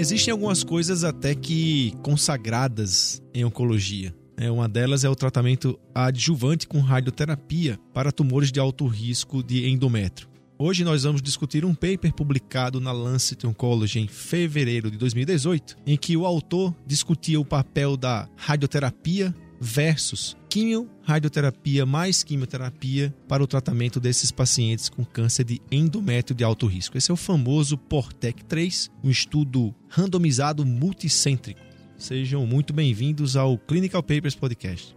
Existem algumas coisas até que consagradas em oncologia. É, uma delas é o tratamento adjuvante com radioterapia para tumores de alto risco de endométrio. Hoje nós vamos discutir um paper publicado na Lancet Oncology em fevereiro de 2018, em que o autor discutia o papel da radioterapia versus quimio-radioterapia mais quimioterapia para o tratamento desses pacientes com câncer de endométrio de alto risco. Esse é o famoso PORTEC 3, um estudo randomizado multicêntrico. Sejam muito bem-vindos ao Clinical Papers Podcast.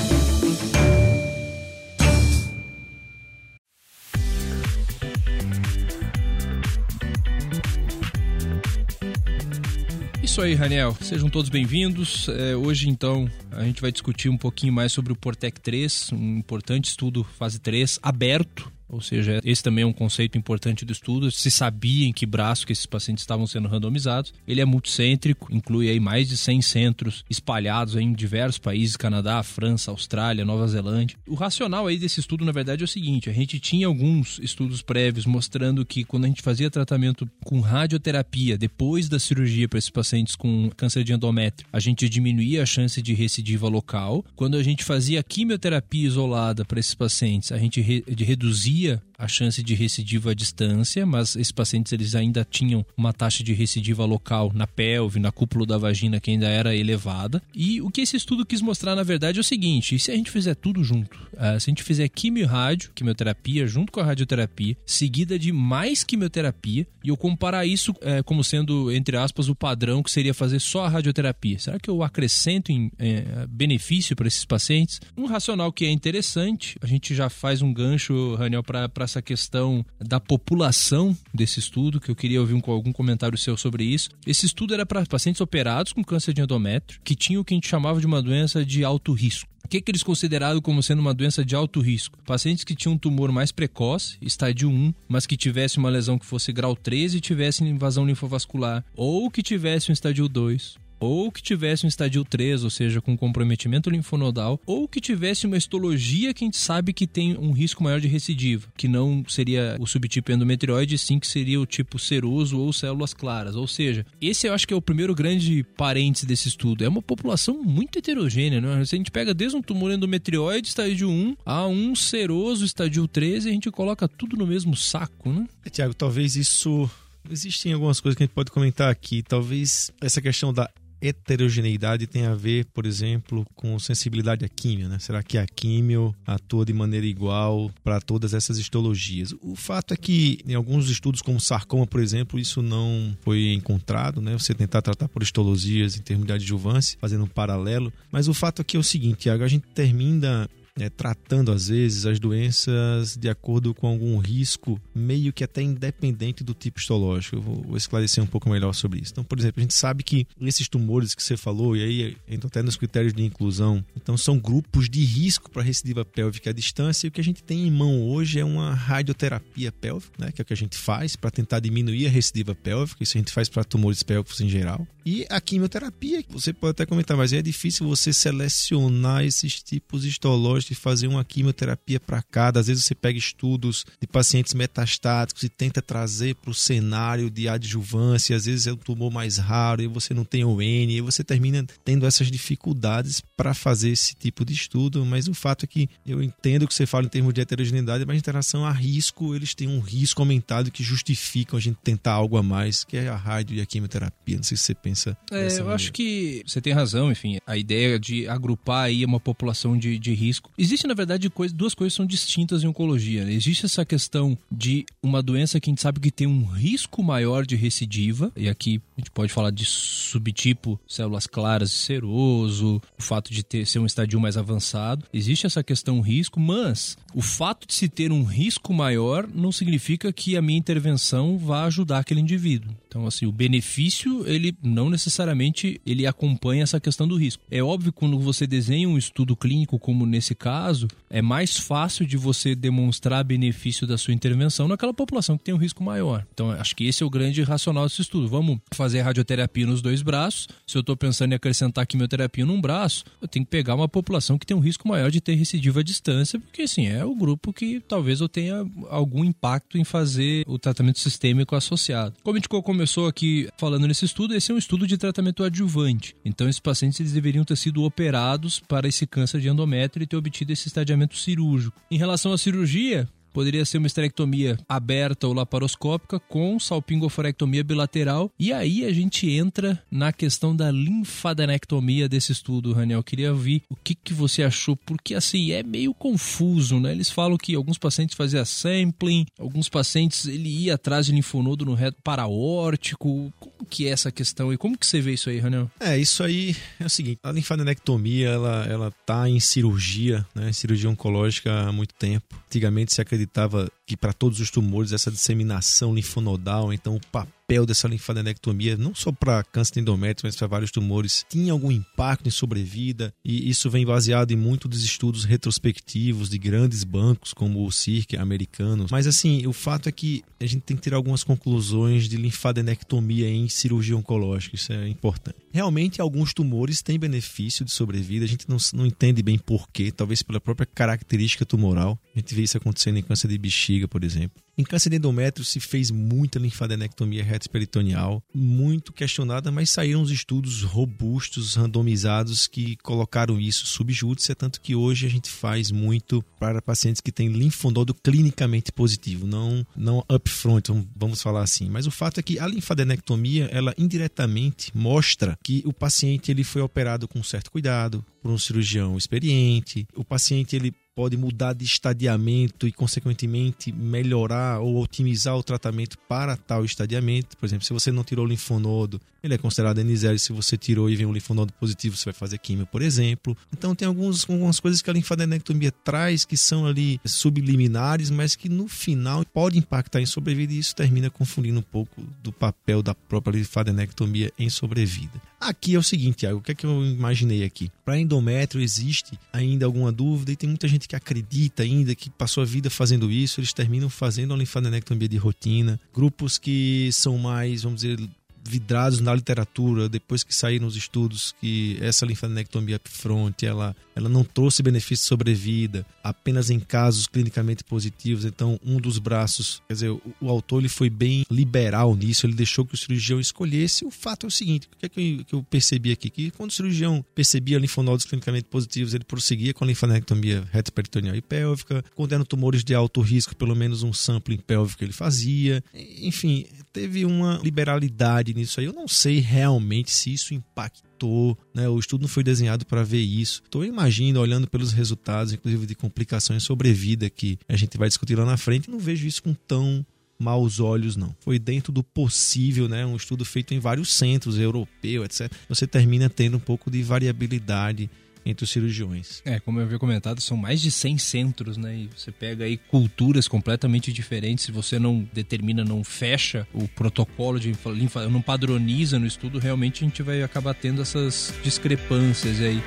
Isso aí, Raniel. Sejam todos bem-vindos. É, hoje, então, a gente vai discutir um pouquinho mais sobre o Portec 3, um importante estudo fase 3 aberto ou seja, esse também é um conceito importante do estudo. Se sabia em que braço que esses pacientes estavam sendo randomizados. Ele é multicêntrico, inclui aí mais de 100 centros espalhados em diversos países, Canadá, França, Austrália, Nova Zelândia. O racional aí desse estudo, na verdade, é o seguinte, a gente tinha alguns estudos prévios mostrando que quando a gente fazia tratamento com radioterapia depois da cirurgia para esses pacientes com câncer de endométrio, a gente diminuía a chance de recidiva local. Quando a gente fazia quimioterapia isolada para esses pacientes, a gente re reduzia diminuía a chance de recidiva à distância, mas esses pacientes eles ainda tinham uma taxa de recidiva local na pelve, na cúpula da vagina que ainda era elevada. E o que esse estudo quis mostrar na verdade é o seguinte: se a gente fizer tudo junto, uh, se a gente fizer quimio rádio, quimioterapia junto com a radioterapia, seguida de mais quimioterapia, e eu comparar isso uh, como sendo entre aspas o padrão que seria fazer só a radioterapia, será que eu acrescento em uh, benefício para esses pacientes? Um racional que é interessante, a gente já faz um gancho, Raniel, para essa questão da população desse estudo, que eu queria ouvir um, algum comentário seu sobre isso. Esse estudo era para pacientes operados com câncer de endométrio, que tinham o que a gente chamava de uma doença de alto risco. O que, que eles consideraram como sendo uma doença de alto risco? Pacientes que tinham um tumor mais precoce, estádio 1, mas que tivesse uma lesão que fosse grau 13 e tivesse invasão linfovascular, ou que tivesse um estádio 2, ou que tivesse um estadio 3, ou seja, com comprometimento linfonodal, ou que tivesse uma histologia que a gente sabe que tem um risco maior de recidiva, que não seria o subtipo endometrioide, sim que seria o tipo seroso ou células claras. Ou seja, esse eu acho que é o primeiro grande parênteses desse estudo. É uma população muito heterogênea, né? Se a gente pega desde um tumor endometrioide, estádio 1, a um seroso, estádio 13, a gente coloca tudo no mesmo saco, né? Tiago, talvez isso Existem algumas coisas que a gente pode comentar aqui. Talvez essa questão da heterogeneidade tem a ver, por exemplo, com sensibilidade à químio, né? Será que a químio atua de maneira igual para todas essas histologias? O fato é que em alguns estudos como sarcoma, por exemplo, isso não foi encontrado, né? Você tentar tratar por histologias em termos de adjuvância, fazendo um paralelo, mas o fato aqui é o seguinte, Tiago, a gente termina é, tratando às vezes as doenças de acordo com algum risco, meio que até independente do tipo histológico. Eu vou, vou, esclarecer um pouco melhor sobre isso. Então, por exemplo, a gente sabe que esses tumores que você falou, e aí entra até nos critérios de inclusão, então são grupos de risco para recidiva pélvica à distância, e o que a gente tem em mão hoje é uma radioterapia pélvica, né, que é o que a gente faz para tentar diminuir a recidiva pélvica, isso a gente faz para tumores pélvicos em geral. E a quimioterapia, você pode até comentar, mas é difícil você selecionar esses tipos histológicos de fazer uma quimioterapia para cada. Às vezes você pega estudos de pacientes metastáticos e tenta trazer para o cenário de adjuvância. Às vezes é um tumor mais raro e você não tem o N, e você termina tendo essas dificuldades para fazer esse tipo de estudo. Mas o fato é que eu entendo que você fala em termos de heterogeneidade, mas em relação a risco, eles têm um risco aumentado que justificam a gente tentar algo a mais, que é a rádio e a quimioterapia. Não sei se você pensa. É, eu maneira. acho que você tem razão, enfim, a ideia de agrupar aí uma população de, de risco Existem, na verdade, coisa, duas coisas são distintas em oncologia. Né? Existe essa questão de uma doença que a gente sabe que tem um risco maior de recidiva, e aqui A gente pode falar de subtipo células claras e seroso, o fato de ter ser um estadio mais avançado. Existe essa questão risco, mas o fato de se ter um risco maior não significa que a minha intervenção vá ajudar aquele indivíduo. Então, assim, o benefício, ele não necessariamente ele acompanha essa questão do risco. É óbvio quando você desenha um estudo clínico, como nesse caso, é mais fácil de você demonstrar benefício da sua intervenção naquela população que tem um risco maior. Então, acho que esse é o grande racional desse estudo. Vamos fazer radioterapia nos dois braços. Se eu estou pensando em acrescentar quimioterapia num braço, eu tenho que pegar uma população que tem um risco maior de ter recidiva à distância, porque, assim, é o grupo que talvez eu tenha algum impacto em fazer o tratamento sistêmico associado. Como a gente começou aqui falando nesse estudo, esse é um estudo de tratamento adjuvante. Então, esses pacientes eles deveriam ter sido operados para esse câncer de endométrio e ter obtido esse estadiamento cirúrgico. Em relação à cirurgia, Poderia ser uma esterectomia aberta ou laparoscópica com salpingoforectomia bilateral. E aí a gente entra na questão da linfadenectomia desse estudo, Raniel. Queria ouvir o que, que você achou, porque assim é meio confuso, né? Eles falam que alguns pacientes faziam sampling, alguns pacientes ele ia atrás de linfonodo no reto paraórtico. Como que é essa questão e como que você vê isso aí, Raniel? É, isso aí é o seguinte, a linfadenectomia, ela, ela tá em cirurgia, né? Cirurgia oncológica há muito tempo. Antigamente se acreditava acreditava que para todos os tumores essa disseminação linfonodal, então o papel dessa linfadenectomia, não só para câncer de endométrio, mas para vários tumores, tinha algum impacto em sobrevida, e isso vem baseado em muitos dos estudos retrospectivos de grandes bancos como o CIRC americano. Mas assim, o fato é que a gente tem que ter algumas conclusões de linfadenectomia em cirurgia oncológica, isso é importante. Realmente, alguns tumores têm benefício de sobrevida, a gente não, não entende bem porquê, talvez pela própria característica tumoral. A gente vê isso acontecendo em câncer de bexiga, por exemplo. Em câncer de endométrio se fez muita linfadenectomia retroperitoneal, muito questionada, mas saíram os estudos robustos, randomizados, que colocaram isso subjúdice, tanto que hoje a gente faz muito para pacientes que têm linfonodo clinicamente positivo, não, não upfront, vamos falar assim. Mas o fato é que a linfadenectomia, ela indiretamente mostra que o paciente ele foi operado com certo cuidado, por um cirurgião experiente, o paciente ele pode mudar de estadiamento e, consequentemente, melhorar ou otimizar o tratamento para tal estadiamento. Por exemplo, se você não tirou o linfonodo, ele é considerado N0. Se você tirou e vem um linfonodo positivo, você vai fazer quimio, por exemplo. Então, tem alguns, algumas coisas que a linfadenectomia traz que são ali subliminares, mas que no final pode impactar em sobrevida e isso termina confundindo um pouco do papel da própria linfadenectomia em sobrevida. Aqui é o seguinte, Thiago, o que é que eu imaginei aqui? Para endométrio existe ainda alguma dúvida e tem muita gente que acredita ainda que passou a vida fazendo isso, eles terminam fazendo a linfadenectomia de rotina. Grupos que são mais, vamos dizer, vidrados na literatura, depois que saíram os estudos que essa linfadenectomia upfront, ela, ela não trouxe benefício sobrevida, apenas em casos clinicamente positivos. Então, um dos braços, quer dizer, o, o autor ele foi bem liberal nisso, ele deixou que o cirurgião escolhesse. O fato é o seguinte, o que, é que, eu, que eu percebi aqui? Que quando o cirurgião percebia linfonodos clinicamente positivos, ele prosseguia com a linfadenectomia retroperitoneal e pélvica. Quando eram tumores de alto risco, pelo menos um sampling pélvico ele fazia. Enfim, teve uma liberalidade nisso aí. Eu não sei realmente se isso impactou, né? O estudo não foi desenhado para ver isso. Eu imagino, olhando pelos resultados, inclusive de complicações sobrevida que a gente vai discutir lá na frente, não vejo isso com tão maus olhos, não. Foi dentro do possível, né? Um estudo feito em vários centros, europeu, etc. Você termina tendo um pouco de variabilidade entre os cirurgiões. É, como eu havia comentado, são mais de 100 centros, né? E você pega aí culturas completamente diferentes. Se você não determina, não fecha o protocolo de linfa, não padroniza no estudo, realmente a gente vai acabar tendo essas discrepâncias aí.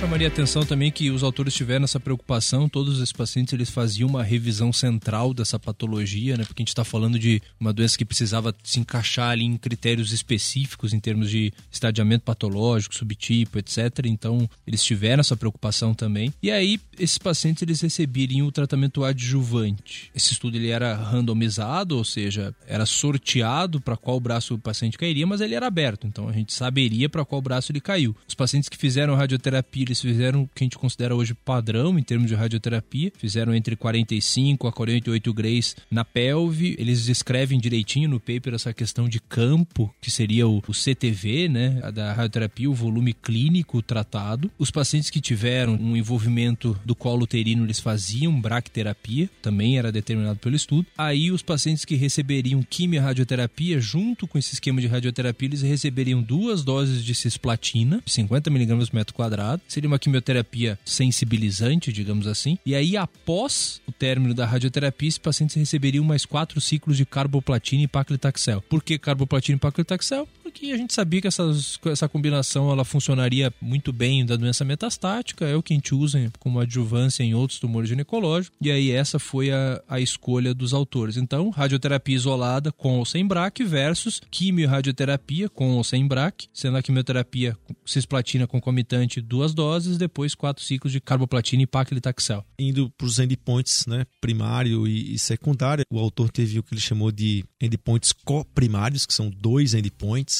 Chamaria a atenção também que os autores tiveram essa preocupação, todos esses pacientes eles faziam uma revisão central dessa patologia, né? Porque a gente está falando de uma doença que precisava se encaixar ali em critérios específicos em termos de estadiamento patológico, subtipo, etc. Então, eles tiveram essa preocupação também. E aí, esses pacientes eles receberiam o tratamento adjuvante. Esse estudo ele era randomizado, ou seja, era sorteado para qual braço o paciente cairia, mas ele era aberto, então a gente saberia para qual braço ele caiu. Os pacientes que fizeram radioterapia eles fizeram o que a gente considera hoje padrão em termos de radioterapia. Fizeram entre 45 a 48 grays na pelve. Eles descrevem direitinho no paper essa questão de campo, que seria o, o CTV, né, da radioterapia, o volume clínico tratado. Os pacientes que tiveram um envolvimento do colo uterino, eles faziam bracterapia, também era determinado pelo estudo. Aí os pacientes que receberiam quimio-radioterapia, junto com esse esquema de radioterapia, eles receberiam duas doses de cisplatina, 50 mg metro quadrado. Seria uma quimioterapia sensibilizante, digamos assim. E aí, após o término da radioterapia, esses pacientes receberiam mais quatro ciclos de carboplatina e paclitaxel. Por que carboplatina e paclitaxel? Porque a gente sabia que essas, essa combinação ela funcionaria muito bem da doença metastática, é o que a gente usa como adjuvância em outros tumores ginecológicos. E aí essa foi a, a escolha dos autores. Então, radioterapia isolada com ou sem BRAC versus quimio-radioterapia com ou sem BRAC, sendo a quimioterapia cisplatina concomitante duas doses, depois quatro ciclos de carboplatina e paclitaxel. Indo para os endpoints, né, primário e, e secundário, o autor teve o que ele chamou de endpoints coprimários, que são dois endpoints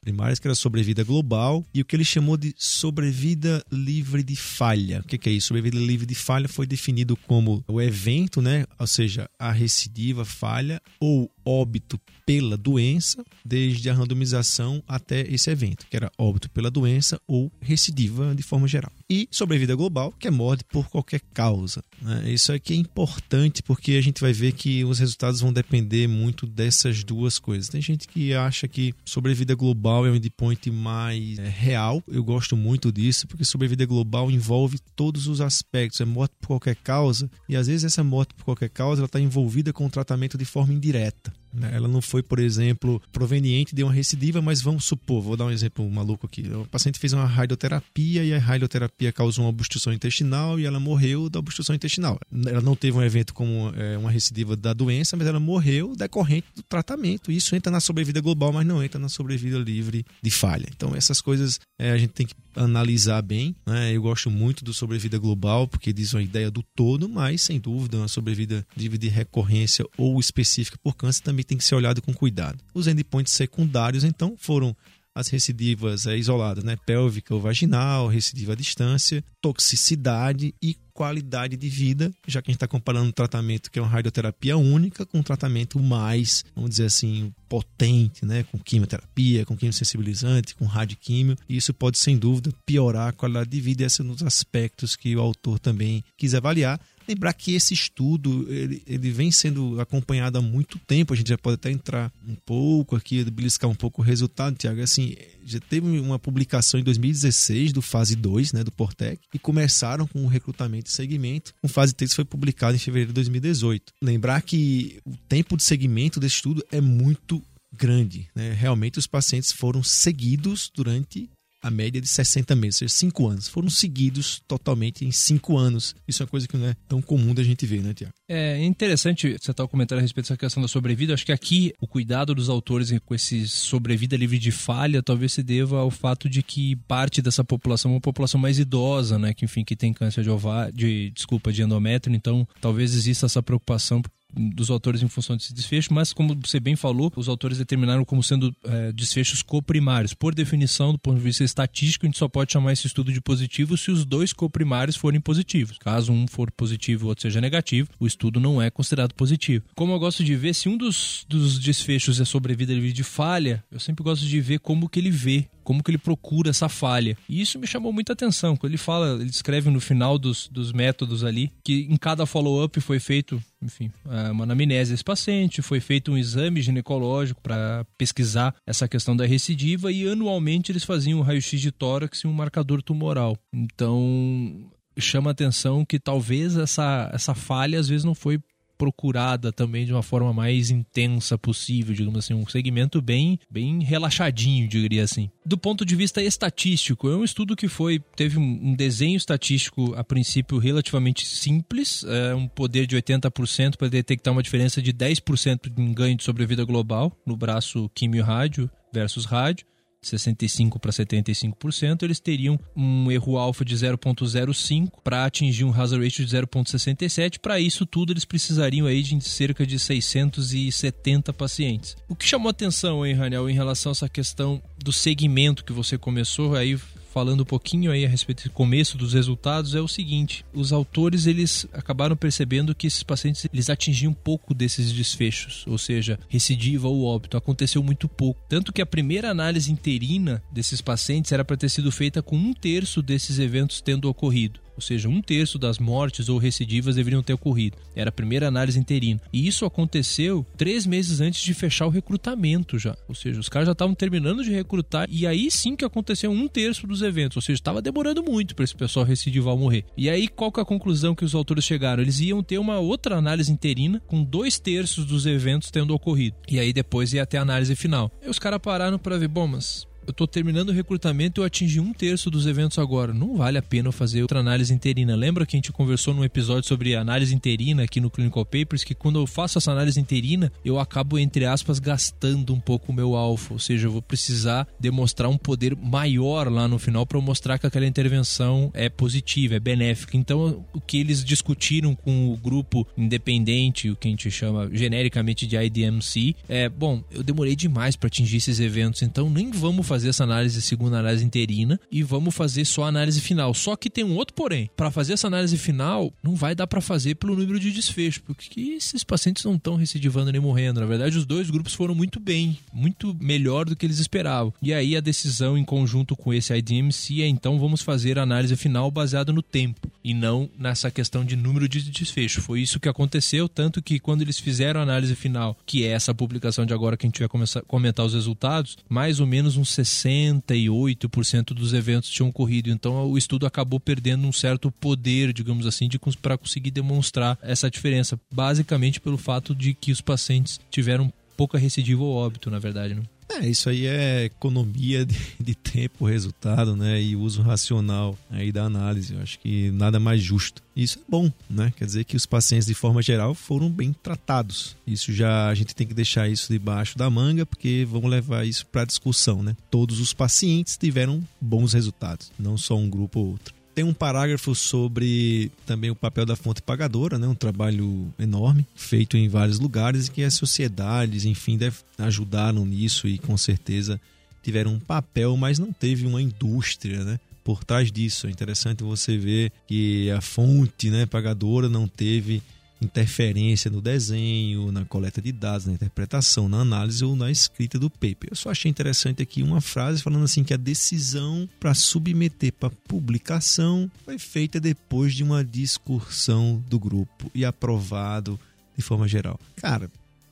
primárias, que era sobrevida global, e o que ele chamou de sobrevida livre de falha. O que é isso? Sobrevida livre de falha foi definido como o evento, né? ou seja, a recidiva falha ou óbito pela doença, desde a randomização até esse evento, que era óbito pela doença ou recidiva de forma geral. E sobrevida global, que é morte por qualquer causa. Né? Isso aqui é importante porque a gente vai ver que os resultados vão depender muito dessas duas coisas. Tem gente que acha que sobrevida global é um endpoint mais é, real. Eu gosto muito disso porque sobrevida global envolve todos os aspectos. É morte por qualquer causa e às vezes essa morte por qualquer causa está envolvida com o tratamento de forma indireta. Né? Ela não foi, por exemplo, proveniente de uma recidiva, mas vamos supor, vou dar um exemplo maluco aqui. O paciente fez uma radioterapia e a radioterapia causou uma obstrução intestinal e ela morreu da obstrução intestinal. Ela não teve um evento como é, uma recidiva da doença, mas ela morreu decorrente do tratamento. Isso entra na sobrevida global, mas não entra na sobrevida livre de falha. Então, essas coisas é, a gente tem que analisar bem. Né? Eu gosto muito do sobrevida global, porque diz uma ideia do todo, mas, sem dúvida, uma sobrevida de recorrência ou específica por câncer também tem que ser olhado com cuidado. Os endpoints secundários, então, foram as recidivas é, isoladas, né? pélvica ou vaginal, recidiva à distância, toxicidade e qualidade de vida, já que a gente está comparando um tratamento que é uma radioterapia única com um tratamento mais, vamos dizer assim, potente, né? com quimioterapia, com quimiosensibilizante, com radioquímio. E isso pode, sem dúvida, piorar a qualidade de vida. Esses são os aspectos que o autor também quis avaliar. Lembrar que esse estudo ele, ele vem sendo acompanhado há muito tempo. A gente já pode até entrar um pouco aqui, beliscar um pouco o resultado, Tiago. Assim, já teve uma publicação em 2016 do fase 2, né, do Portec, e começaram com o recrutamento e segmento. O fase 3 foi publicado em fevereiro de 2018. Lembrar que o tempo de segmento desse estudo é muito grande. Né? Realmente os pacientes foram seguidos durante a média de 60 meses, ou seja, 5 anos. Foram seguidos totalmente em 5 anos. Isso é uma coisa que não é tão comum da gente ver, né, Tiago? É interessante você estar comentando a respeito dessa questão da sobrevida. Acho que aqui o cuidado dos autores com esse sobrevida livre de falha talvez se deva ao fato de que parte dessa população é uma população mais idosa, né? Que, enfim, que tem câncer de ovário, de, desculpa, de endométrio. Então, talvez exista essa preocupação dos autores em função desse desfecho, mas como você bem falou, os autores determinaram como sendo é, desfechos coprimários. Por definição, do ponto de vista estatístico, a gente só pode chamar esse estudo de positivo se os dois coprimários forem positivos. Caso um for positivo e o outro seja negativo, o estudo não é considerado positivo. Como eu gosto de ver, se um dos, dos desfechos é sobrevida livre de falha, eu sempre gosto de ver como que ele vê como que ele procura essa falha. E isso me chamou muita atenção. Quando ele fala, ele escreve no final dos, dos métodos ali, que em cada follow-up foi feito, enfim, uma anamnese desse paciente, foi feito um exame ginecológico para pesquisar essa questão da recidiva e anualmente eles faziam um raio-x de tórax e um marcador tumoral. Então, chama atenção que talvez essa, essa falha às vezes não foi procurada também de uma forma mais intensa possível, digamos assim, um segmento bem, bem relaxadinho, diria assim. Do ponto de vista estatístico, é um estudo que foi teve um desenho estatístico a princípio relativamente simples, é um poder de 80% para detectar uma diferença de 10% de um ganho de sobrevida global no braço quimio-rádio versus rádio. 65 para 75%, eles teriam um erro alfa de 0.05 para atingir um hazard ratio de 0.67. Para isso tudo, eles precisariam aí de cerca de 670 pacientes. O que chamou atenção, hein, Raniel, em relação a essa questão do segmento que você começou, aí falando um pouquinho aí a respeito do começo dos resultados, é o seguinte: os autores eles acabaram percebendo que esses pacientes eles atingiam pouco desses desfechos, ou seja, recidiva ou óbito, aconteceu muito pouco. Tanto que a primeira análise interina desses pacientes era para ter sido feita com um terço desses eventos tendo ocorrido ou seja, um terço das mortes ou recidivas deveriam ter ocorrido. Era a primeira análise interina. E isso aconteceu três meses antes de fechar o recrutamento já. Ou seja, os caras já estavam terminando de recrutar e aí sim que aconteceu um terço dos eventos. Ou seja, estava demorando muito para esse pessoal recidival morrer. E aí qual que é a conclusão que os autores chegaram? Eles iam ter uma outra análise interina com dois terços dos eventos tendo ocorrido. E aí depois ia ter a análise final. E os caras pararam para ver, bom, mas eu estou terminando o recrutamento e eu atingi um terço dos eventos agora. Não vale a pena fazer outra análise interina. Lembra que a gente conversou num episódio sobre análise interina aqui no Clinical Papers? Que quando eu faço essa análise interina, eu acabo, entre aspas, gastando um pouco o meu alfa. Ou seja, eu vou precisar demonstrar um poder maior lá no final para mostrar que aquela intervenção é positiva, é benéfica. Então, o que eles discutiram com o grupo independente, o que a gente chama genericamente de IDMC, é: bom, eu demorei demais para atingir esses eventos, então nem vamos fazer essa análise, segunda análise interina, e vamos fazer só a análise final. Só que tem um outro porém. Para fazer essa análise final, não vai dar para fazer pelo número de desfecho, porque esses pacientes não estão recidivando nem morrendo. Na verdade, os dois grupos foram muito bem, muito melhor do que eles esperavam. E aí a decisão em conjunto com esse IDMC é então vamos fazer a análise final baseada no tempo e não nessa questão de número de desfecho. Foi isso que aconteceu, tanto que quando eles fizeram a análise final, que é essa publicação de agora que a gente vai começar a comentar os resultados, mais ou menos uns 68% dos eventos tinham ocorrido. Então o estudo acabou perdendo um certo poder, digamos assim, para conseguir demonstrar essa diferença, basicamente pelo fato de que os pacientes tiveram pouca recidiva ou óbito, na verdade, né? É, isso aí é economia de, de, tempo, resultado, né? E uso racional aí da análise. Eu acho que nada mais justo. Isso é bom, né? Quer dizer que os pacientes, de forma geral, foram bem tratados. Isso já a gente tem que deixar isso debaixo da manga, porque vamos levar isso para discussão, né? Todos os pacientes tiveram bons resultados, não só um grupo ou outro. Tem um parágrafo sobre também o papel da fonte pagadora, né? um trabalho enorme, feito em vários lugares, e que as sociedades, enfim, ajudaram nisso e com certeza tiveram um papel, mas não teve uma indústria né? por trás disso. É interessante você ver que a fonte né, pagadora não teve interferência no desenho, na coleta de dados, na interpretação, na análise ou na escrita do paper. Eu só achei interessante aqui uma frase falando assim que a decisão para submeter para publicação foi feita depois de uma discussão do grupo e aprovado de forma geral. Cara,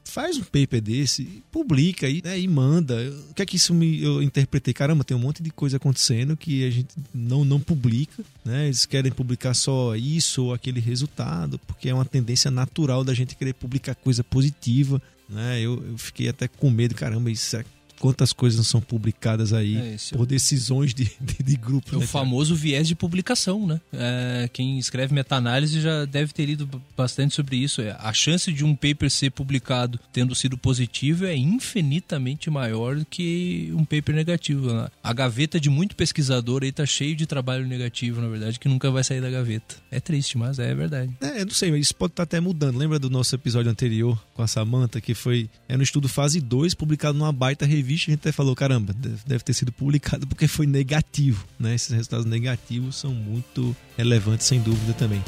faz um paper desse, publica aí, né, e manda. O que é que isso me eu interpretei? Caramba, tem um monte de coisa acontecendo que a gente não não publica, né? Eles querem publicar só isso ou aquele resultado, porque é uma tendência natural da gente querer publicar coisa positiva, né? Eu, eu fiquei até com medo, caramba, isso é quantas coisas são publicadas aí é por decisões de, de, de grupo. É né, o famoso viés de publicação, né? É, quem escreve meta-análise já deve ter lido bastante sobre isso. É, a chance de um paper ser publicado tendo sido positivo é infinitamente maior do que um paper negativo. Né? A gaveta de muito pesquisador aí tá cheio de trabalho negativo, na verdade, que nunca vai sair da gaveta. É triste, mas é verdade. É, eu não sei, mas isso pode estar tá até mudando. Lembra do nosso episódio anterior com a Samantha, que foi é no estudo fase 2, publicado numa baita revista revista, a gente até falou, caramba, deve ter sido publicado porque foi negativo, né? Esses resultados negativos são muito relevantes, sem dúvida também.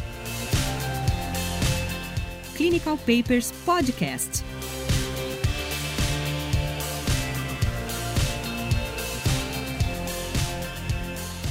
Clinical Papers Podcast.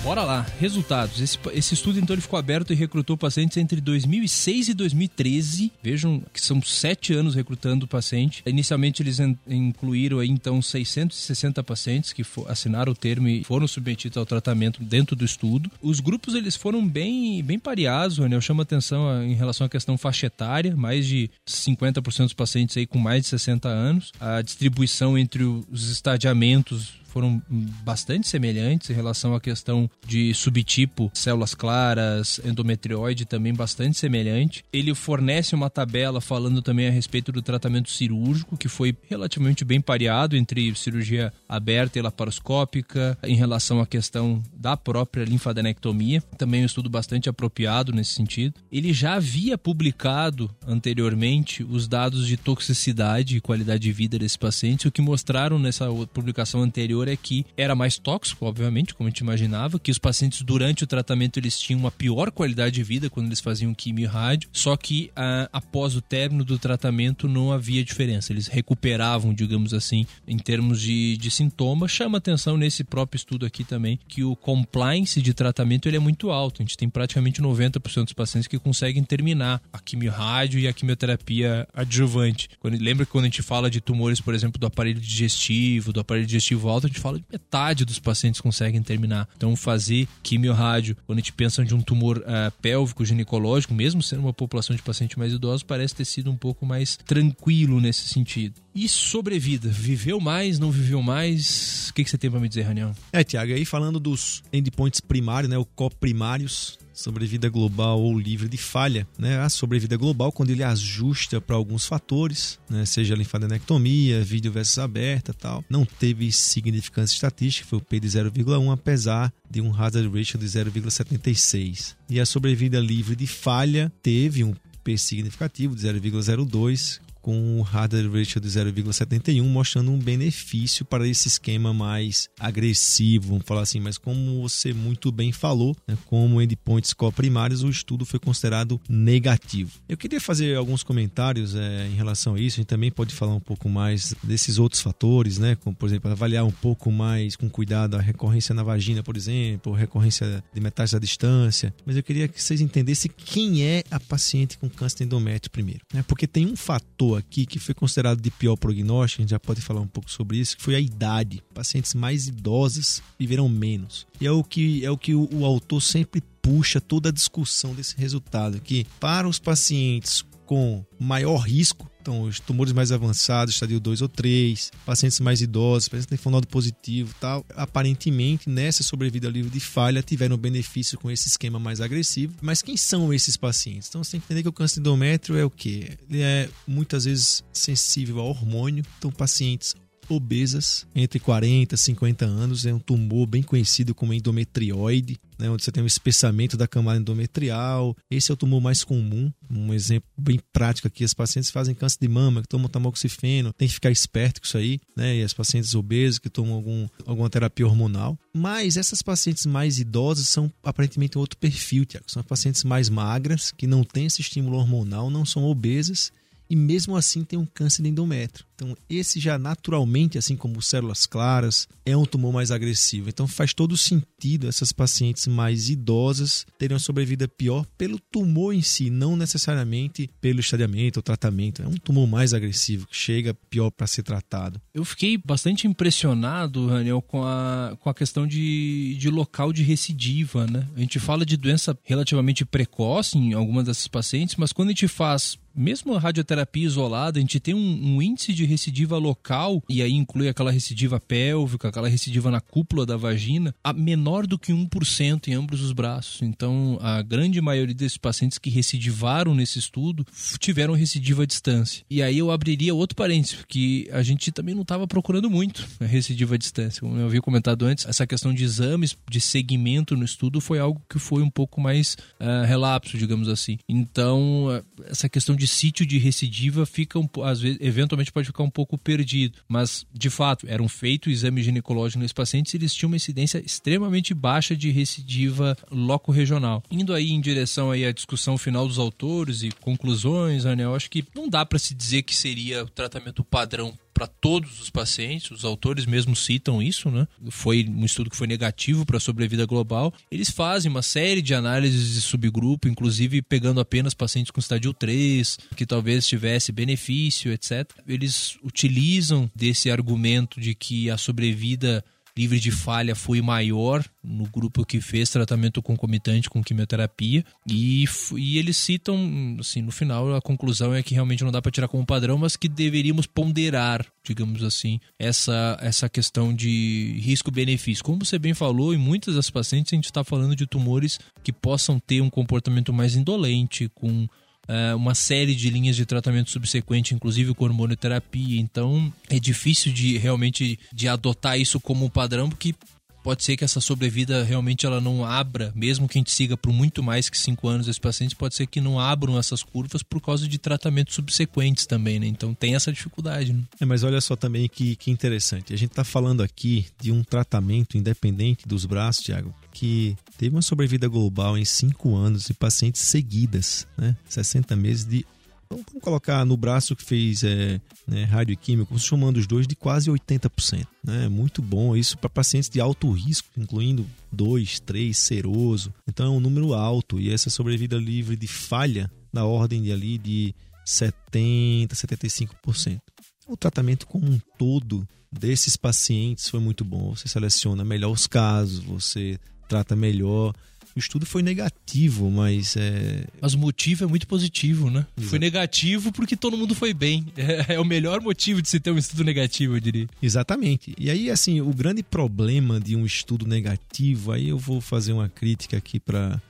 Bora lá, resultados. Esse, esse estudo então ele ficou aberto e recrutou pacientes entre 2006 e 2013. Vejam que são sete anos recrutando paciente. Inicialmente eles incluíram aí então 660 pacientes que assinaram o termo e foram submetidos ao tratamento dentro do estudo. Os grupos eles foram bem, bem pareados, né? Eu chamo a atenção em relação à questão faixa etária, mais de 50% dos pacientes aí com mais de 60 anos. A distribuição entre os estadiamentos foram bastante semelhantes em relação à questão de subtipo, células claras, endometrioide também bastante semelhante. Ele fornece uma tabela falando também a respeito do tratamento cirúrgico, que foi relativamente bem pareado entre cirurgia aberta e laparoscópica, em relação à questão da própria linfadenectomia, também um estudo bastante apropriado nesse sentido. Ele já havia publicado anteriormente os dados de toxicidade e qualidade de vida desses pacientes, o que mostraram nessa publicação anterior anterior é que era mais tóxico, obviamente, como a gente imaginava, que os pacientes durante o tratamento eles tinham uma pior qualidade de vida quando eles faziam quimio e rádio, só que ah, após o término do tratamento não havia diferença, eles recuperavam, digamos assim, em termos de, de sintomas. Chama atenção nesse próprio estudo aqui também que o compliance de tratamento ele é muito alto, a gente tem praticamente 90% dos pacientes que conseguem terminar a quimio rádio e a quimioterapia adjuvante. Quando, lembra que quando a gente fala de tumores, por exemplo, do aparelho digestivo, do aparelho digestivo alto, a gente fala de metade dos pacientes conseguem terminar. Então, fazer quimio-rádio, quando a gente pensa de um tumor uh, pélvico ginecológico, mesmo sendo uma população de pacientes mais idosos, parece ter sido um pouco mais tranquilo nesse sentido. E sobrevida? Viveu mais, não viveu mais? O que, que você tem para me dizer, Raniel? É, Tiago, aí falando dos endpoints primários, né, o coprimários, sobrevida global ou livre de falha, né? A sobrevida global, quando ele ajusta para alguns fatores, né? seja linfadenectomia, vídeo versus aberta tal, não teve significância estatística, foi o P de 0,1, apesar de um hazard ratio de 0,76. E a sobrevida livre de falha teve um P significativo de 0,02, com o hazard ratio de 0,71, mostrando um benefício para esse esquema mais agressivo, vamos falar assim. Mas como você muito bem falou, né, como endpoints coprimários, o estudo foi considerado negativo. Eu queria fazer alguns comentários é, em relação a isso. A gente também pode falar um pouco mais desses outros fatores, né? Como, por exemplo, avaliar um pouco mais com cuidado a recorrência na vagina, por exemplo, recorrência de metástase à distância. Mas eu queria que vocês entendessem quem é a paciente com câncer endométrio primeiro, né? Porque tem um fator aqui que foi considerado de pior prognóstico, a gente já pode falar um pouco sobre isso, que foi a idade. Pacientes mais idosos viveram menos. E é o que, é o, que o, o autor sempre puxa toda a discussão desse resultado, que para os pacientes com maior risco, então os tumores mais avançados, estadio 2 ou 3, pacientes mais idosos, pacientes que têm fonado positivo tal, aparentemente nessa sobrevida livre de falha tiveram benefício com esse esquema mais agressivo. Mas quem são esses pacientes? Então você tem que entender que o câncer endométrio é o que? Ele é muitas vezes sensível ao hormônio, então pacientes obesas entre 40 e 50 anos. É um tumor bem conhecido como endometrioide, né, onde você tem um espessamento da camada endometrial. Esse é o tumor mais comum. Um exemplo bem prático aqui: as pacientes fazem câncer de mama, que tomam tamoxifeno, tem que ficar esperto com isso aí, né? E as pacientes obesas que tomam algum, alguma terapia hormonal. Mas essas pacientes mais idosas são aparentemente outro perfil, Tiago. São pacientes mais magras, que não têm esse estímulo hormonal, não são obesas e mesmo assim tem um câncer de endométrio. Então, esse já naturalmente, assim como células claras, é um tumor mais agressivo. Então, faz todo sentido essas pacientes mais idosas terem uma sobrevida pior pelo tumor em si, não necessariamente pelo estadiamento ou tratamento. É um tumor mais agressivo, que chega pior para ser tratado. Eu fiquei bastante impressionado, Raniel, com a, com a questão de, de local de recidiva, né? A gente fala de doença relativamente precoce em algumas dessas pacientes, mas quando a gente faz mesmo a radioterapia isolada, a gente tem um, um, índice de recidiva local, e aí inclui aquela recidiva pélvica, aquela recidiva na cúpula da vagina, a menor do que 1% em ambos os braços. Então, a grande maioria desses pacientes que recidivaram nesse estudo tiveram recidiva à distância. E aí eu abriria outro parênteses, que a gente também não estava procurando muito a recidiva à distância. Como eu havia comentado antes, essa questão de exames, de segmento no estudo foi algo que foi um pouco mais uh, relapso, digamos assim. Então, essa questão de sítio de recidiva fica às vezes, eventualmente pode ficar um pouco perdido, mas de fato eram feitos exames ginecológicos nesses pacientes e eles tinham uma incidência extremamente baixa de recidiva loco-regional. Indo aí em direção aí à discussão final dos autores e conclusões, Anel, acho que não dá para se dizer que seria o tratamento padrão para todos os pacientes, os autores mesmo citam isso, né? Foi um estudo que foi negativo para a sobrevida global. Eles fazem uma série de análises de subgrupo, inclusive pegando apenas pacientes com estádio 3, que talvez tivesse benefício, etc. Eles utilizam desse argumento de que a sobrevida livre de falha foi maior no grupo que fez tratamento concomitante com quimioterapia e, e eles citam, assim, no final a conclusão é que realmente não dá para tirar como padrão, mas que deveríamos ponderar, digamos assim, essa, essa questão de risco-benefício. Como você bem falou, em muitas das pacientes a gente está falando de tumores que possam ter um comportamento mais indolente, com uh, uma série de linhas de tratamento subsequente, inclusive com hormonoterapia. Então é difícil de realmente de adotar isso como padrão, porque pode ser que essa sobrevida realmente ela não abra, mesmo que a gente siga por muito mais que cinco anos esses pacientes, pode ser que não abram essas curvas por causa de tratamentos subsequentes também, né? Então tem essa dificuldade, né? É, mas olha só também que, que interessante. A gente está falando aqui de um tratamento independente dos braços, Tiago, que teve uma sobrevida global em cinco anos de pacientes seguidas, né? 60 meses de Vamos colocar no braço que fez é, né, radioquímico, somando os dois, de quase 80%. Né? Muito bom isso para pacientes de alto risco, incluindo 2, 3, seroso. Então é um número alto e essa sobrevida livre de falha na ordem de ali de 70, 75%. O tratamento como um todo desses pacientes foi muito bom. Você seleciona melhor os casos, você trata melhor o estudo foi negativo, mas é. Mas o motivo é muito positivo, né? Exato. Foi negativo porque todo mundo foi bem. É, é, o melhor motivo de se ter um estudo negativo, eu diria. Exatamente. E aí, assim, o grande problema de um estudo negativo, aí eu vou fazer uma crítica aqui para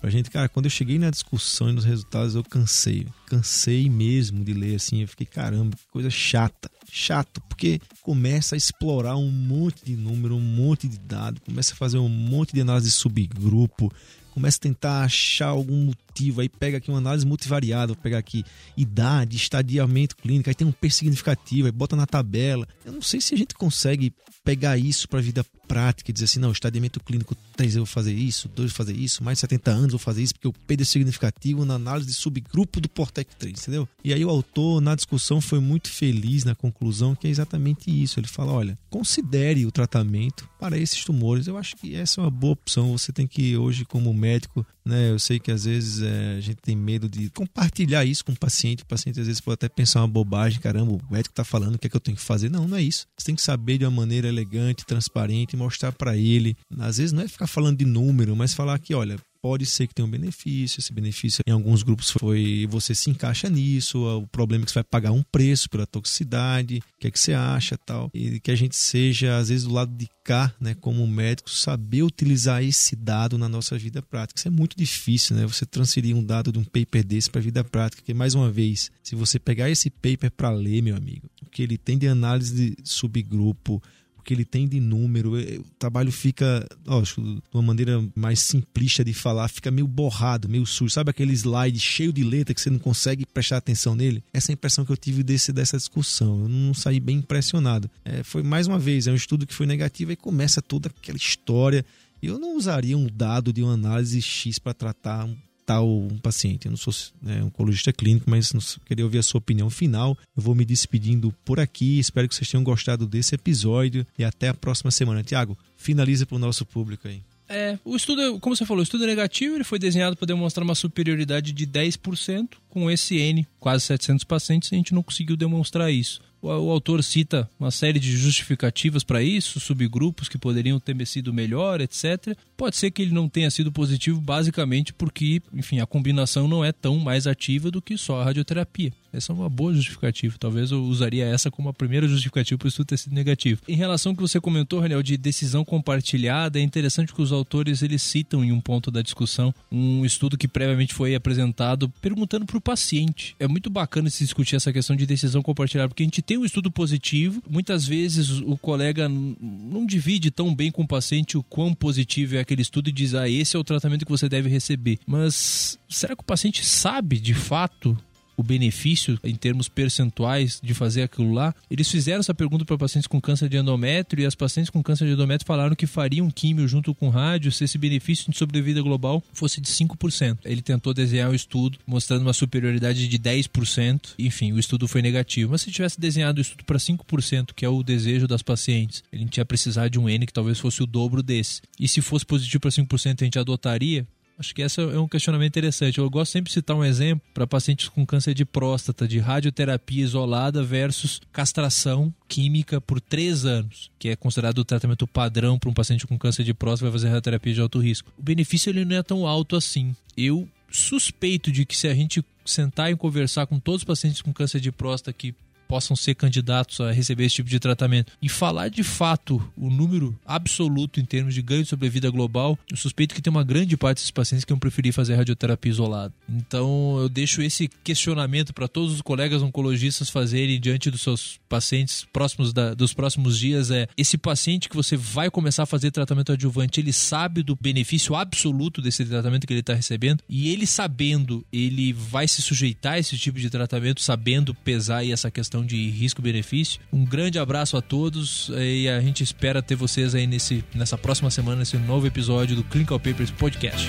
pra gente, cara, quando eu cheguei na discussão e nos resultados, eu cansei. Cansei mesmo de ler assim. Eu fiquei, caramba, que coisa chata. Chato, porque começa a explorar um monte de número, um monte de dado, começa a fazer um monte de análise de subgrupo, começa a tentar achar algum motivo, aí pega aqui uma análise multivariada, vou pegar aqui idade, estadiamento clínico, aí tem um P significativo, aí bota na tabela. Eu não sei se a gente consegue pegar isso para a vida prática e dizer assim, não, estadiamento clínico 3 eu vou fazer isso, 2 eu vou fazer isso, mais de 70 anos eu vou fazer isso, porque o P é significativo na análise de subgrupo do Portec 3, entendeu? E aí o autor, na discussão, foi muito feliz na conclusão, que é exatamente isso. Ele fala, olha, considere o tratamento para esses tumores. Eu acho que essa é uma boa opção. Você tem que, hoje, como médico, né, eu sei que às vezes é, a gente tem medo de compartilhar isso com o paciente. O paciente às vezes pode até pensar uma bobagem, caramba, o médico está falando o que é que eu tenho que fazer. Não, não é isso. Você tem que saber de uma maneira elegante, transparente, mostrar para ele. Às vezes não é ficar falando de número, mas falar que, olha, pode ser que tenha um benefício. Esse benefício em alguns grupos foi você se encaixa nisso. O problema é que você vai pagar um preço pela toxicidade. O que é que você acha tal? E que a gente seja, às vezes, do lado de cá, né, como médico, saber utilizar esse dado na nossa vida prática. Isso é muito difícil, né? Você transferir um dado de um paper desse para a vida prática. Porque, mais uma vez, se você pegar esse paper para ler, meu amigo, o que ele tem de análise de subgrupo, que ele tem de número, o trabalho fica, lógico, de uma maneira mais simplista de falar, fica meio borrado, meio sujo. Sabe aquele slide cheio de letra que você não consegue prestar atenção nele? Essa é a impressão que eu tive desse, dessa discussão. Eu não saí bem impressionado. É, foi mais uma vez, é um estudo que foi negativo e começa toda aquela história. Eu não usaria um dado de uma análise X para tratar tratar paciente. Eu não sou né, oncologista clínico, mas queria ouvir a sua opinião final. Eu vou me despedindo por aqui. Espero que vocês tenham gostado desse episódio e até a próxima semana. Tiago, finaliza para o nosso público aí. É, o estudo, como você falou, o estudo negativo ele foi desenhado para demonstrar uma superioridade de 10% com esse N, quase 700 pacientes, e a gente não conseguiu demonstrar isso. O, o autor cita uma série de justificativas para isso, subgrupos que poderiam ter sido melhor, etc. Pode ser que ele não tenha sido positivo basicamente porque, enfim, a combinação não é tão mais ativa do que só a radioterapia. Essa é uma boa justificativa. Talvez eu usaria essa como a primeira justificativa para o estudo ter sido negativo. Em relação ao que você comentou, Raniel, de decisão compartilhada, é interessante que os autores eles citam em um ponto da discussão um estudo que previamente foi apresentado perguntando para o paciente. É muito bacana se discutir essa questão de decisão compartilhada, porque a gente tem um estudo positivo, muitas vezes o colega não divide tão bem com o paciente o quão positivo é aquele estudo e diz, ah, esse é o tratamento que você deve receber. Mas será que o paciente sabe de fato o benefício em termos percentuais de fazer aquilo lá. Eles fizeram essa pergunta para pacientes com câncer de endométrio e as pacientes com câncer de endométrio falaram que fariam químio junto com rádio se esse benefício de sobrevida global fosse de 5%. Ele tentou desenhar o um estudo mostrando uma superioridade de 10%. Enfim, o estudo foi negativo. Mas se tivesse desenhado o estudo para 5%, que é o desejo das pacientes, ele tinha precisar de um N que talvez fosse o dobro desse. E se fosse positivo para 5%, a gente adotaria? Acho que esse é um questionamento interessante. Eu gosto sempre de citar um exemplo para pacientes com câncer de próstata, de radioterapia isolada versus castração química por três anos, que é considerado o tratamento padrão para um paciente com câncer de próstata vai fazer radioterapia de alto risco. O benefício ele não é tão alto assim. Eu suspeito de que se a gente sentar e conversar com todos os pacientes com câncer de próstata que possam ser candidatos a receber esse tipo de tratamento. E falar de fato o número absoluto em termos de ganho de sobrevida global, eu suspeito que tem uma grande parte desses pacientes que vão preferir fazer radioterapia isolada. Então eu deixo esse questionamento para todos os colegas oncologistas fazerem diante dos seus pacientes próximos da, dos próximos dias é esse paciente que você vai começar a fazer tratamento adjuvante, ele sabe do benefício absoluto desse tratamento que ele está recebendo e ele sabendo, ele vai se sujeitar a esse tipo de tratamento, sabendo pesar aí essa questão de risco-benefício. Um grande abraço a todos e a gente espera ter vocês aí nesse, nessa próxima semana, nesse novo episódio do Clinical Papers Podcast.